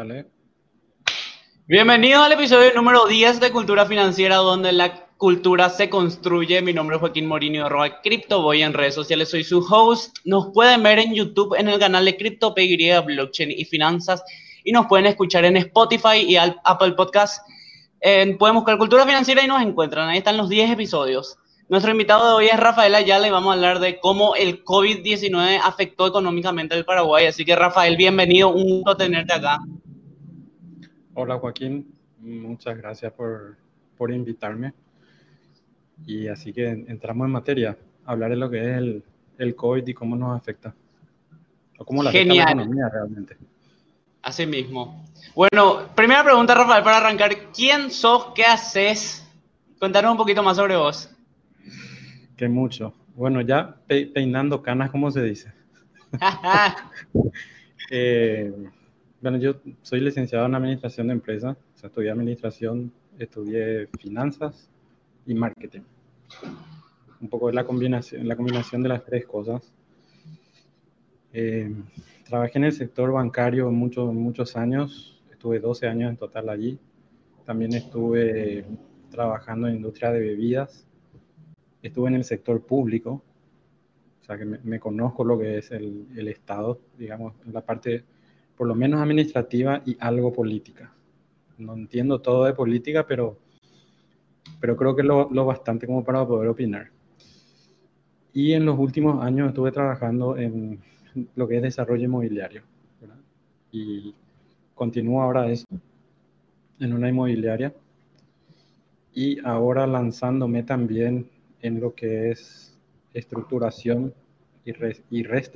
Sale. Bienvenidos al episodio número 10 de Cultura Financiera, donde la cultura se construye. Mi nombre es Joaquín Morini, arroba Cripto. Voy en redes sociales, soy su host. Nos pueden ver en YouTube en el canal de Cripto, PY, Blockchain y Finanzas. Y nos pueden escuchar en Spotify y Apple Podcast. pueden buscar Cultura Financiera y nos encuentran. Ahí están los 10 episodios. Nuestro invitado de hoy es Rafael Ayala y vamos a hablar de cómo el COVID-19 afectó económicamente al Paraguay. Así que Rafael, bienvenido, un gusto tenerte acá. Hola Joaquín, muchas gracias por, por invitarme. Y así que entramos en materia, hablar de lo que es el, el COVID y cómo nos afecta. O cómo la afecta la economía realmente. Así mismo. Bueno, primera pregunta, Rafael, para arrancar. ¿Quién sos? ¿Qué haces? Contanos un poquito más sobre vos. Que mucho. Bueno, ya peinando canas, ¿cómo se dice? Eh, bueno, yo soy licenciado en Administración de Empresas. O sea, estudié Administración, estudié Finanzas y Marketing. Un poco la combinación, la combinación de las tres cosas. Eh, trabajé en el sector bancario muchos, muchos años. Estuve 12 años en total allí. También estuve trabajando en industria de bebidas estuve en el sector público, o sea que me, conozco lo que es el, el, Estado, digamos, la parte por lo menos administrativa y algo política. No entiendo todo de política, pero, pero creo que lo, lo bastante como para poder opinar. Y en los últimos años estuve trabajando en lo que es desarrollo inmobiliario. Y continúo ahora eso, en una inmobiliaria. Y ahora lanzándome también en lo que es estructuración y, reestructuración